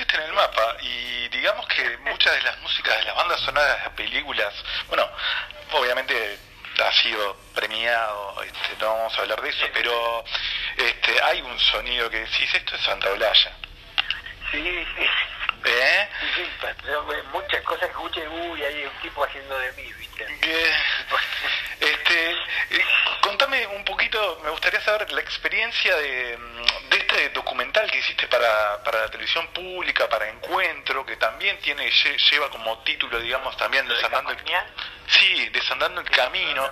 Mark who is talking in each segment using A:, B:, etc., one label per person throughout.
A: pusiste en el mapa y digamos que muchas de las músicas de las bandas sonoras de películas, bueno, obviamente ha sido premiado, este, no vamos a hablar de eso, pero este, hay un sonido que decís, esto es Santa Olaya.
B: Sí, sí.
A: ¿Eh?
B: Sí, muchas cosas que escuché, uy, hay un tipo haciendo de mí, ¿viste?
A: Poquito, me gustaría saber la experiencia de, de este documental que hiciste para, para la televisión pública, para Encuentro, que también tiene lle- lleva como título, digamos, también
B: ¿Lo de
A: desandando el, sí, desandando el camino,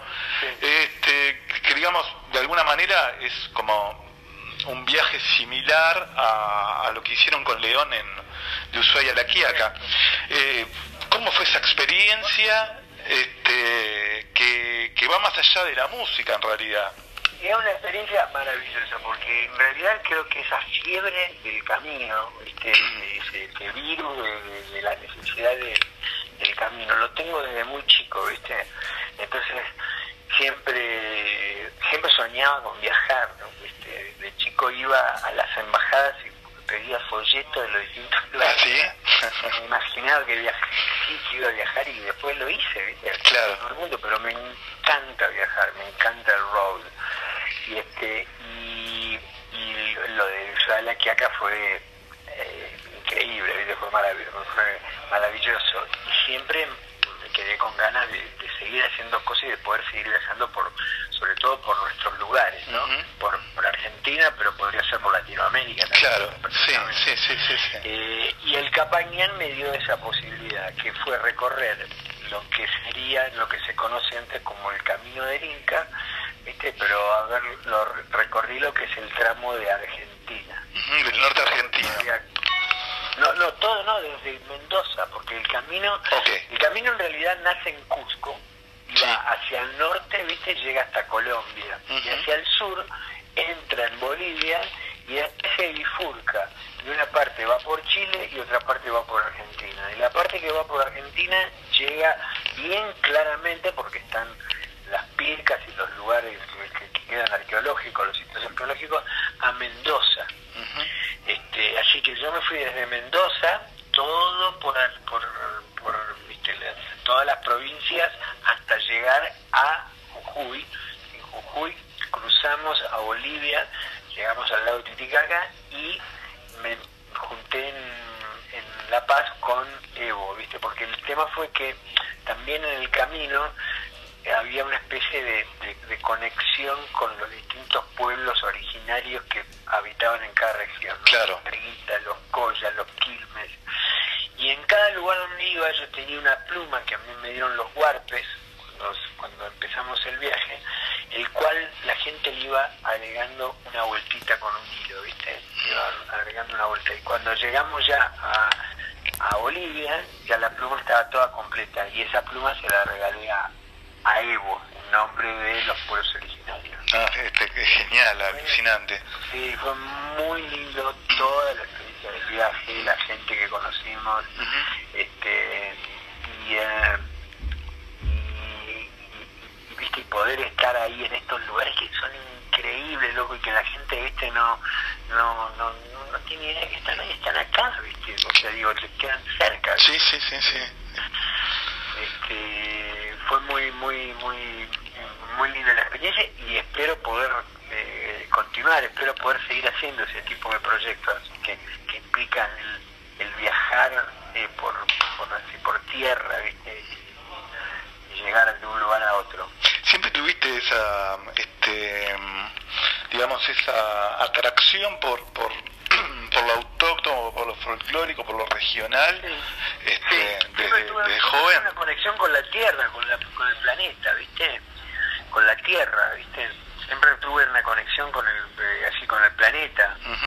A: este, que digamos, de alguna manera es como un viaje similar a, a lo que hicieron con León en de Ushuaia a La Quiaca. Eh, ¿Cómo fue esa experiencia este, que, que va más allá de la música en realidad?
B: Y es una experiencia maravillosa, porque en realidad creo que esa fiebre del camino, ese virus de, de- de la necesidad de- del camino, lo tengo desde muy chico, ¿viste? Entonces, siempre siempre soñaba con viajar, ¿no? ¿Viste? De chico iba a las embajadas y pedía folletos de los distintos
A: ¿Ah,
B: lugares.
A: sí?
B: Me imaginaba que, viaj- sí, que iba a viajar y después lo hice, ¿viste?
A: Claro.
B: Todo el mundo, pero me encanta viajar, me encanta este y, y lo de Ushuaia que acá fue eh, increíble. Fue maravilloso, fue maravilloso. Y siempre me quedé con ganas de, de seguir haciendo cosas y de poder seguir viajando por sobre todo por nuestros lugares, ¿no? Por, por Argentina, pero podría ser por Latinoamérica también.
A: Claro, sí, sí, sí, sí, sí.
B: Eh, y el Capañán me dio esa posibilidad, que fue recorrer lo que sería, lo que se conoce antes como el Camino del Inca, ¿viste? pero a ver, lo recorrí lo que es el tramo de Argentina.
A: Del norte argentino.
B: No, no, todo no, desde Mendoza, porque el camino, el camino en realidad nace en Cusco, y
A: Sí.
B: va hacia el norte, viste, llega hasta Colombia, y hacia el sur entra en Bolivia y se bifurca. Y una parte va por Chile y otra parte va por Argentina. Y la parte que va por Argentina llega bien claramente porque están las piecas y los lugares que, que quedan arqueológicos, los sitios arqueológicos, a Mendoza. Este, así que yo me fui desde Mendoza, todo por, por, por viste, las- todas las provincias, hasta llegar a Jujuy. En Jujuy cruzamos a Bolivia, llegamos al lago Titicaca y me junté en, en La Paz con Evo, ¿viste? Porque el tema fue que también en el camino había una especie de, de- de conexión con los distintos pueblos originarios que habitaban en cada región. ¿no?
A: Claro.
B: Los los Collas, los Quilmes. Y en cada lugar donde iba yo tenía una pluma que a mí me dieron los huarpes cuando, cuando empezamos el viaje, el cual la gente le iba agregando una vueltita con un hilo, ¿viste? Iba agregando una vuelta. Y cuando llegamos ya a, a Bolivia, ya la pluma estaba toda completa y esa pluma se la regalé a, en nombre de los pueblos originarios.
A: Ah, este, qué genial, alucinante.
B: Sí, fue muy lindo toda la experiencia del viaje, la gente que conocimos, este, y, eh, y- viste, y poder estar ahí en estos lugares que son increíbles, loco, y que la gente, viste, no, no, no, no, tiene idea que están ahí, están acá, viste, o sea, digo, les quedan cerca.
A: Sí, sí, sí, sí.
B: Este, fue muy, muy, muy, muy linda la experiencia y espero poder eh, continuar, espero poder seguir haciendo ese tipo de proyectos que, que implican el, el viajar eh, por, por, así, por tierra, ¿viste? Y llegar de un lugar a otro.
A: Siempre tuviste esa, este, digamos, esa atracción por, por, por lo por lo folclórico, por lo regional, este,
B: siempre
A: desde,
B: tuve
A: desde joven.
B: una conexión con la tierra, con, la, con el planeta, ¿viste? Con la tierra, ¿viste? Siempre tuve una conexión con el, eh, así con el planeta.
A: Ujú.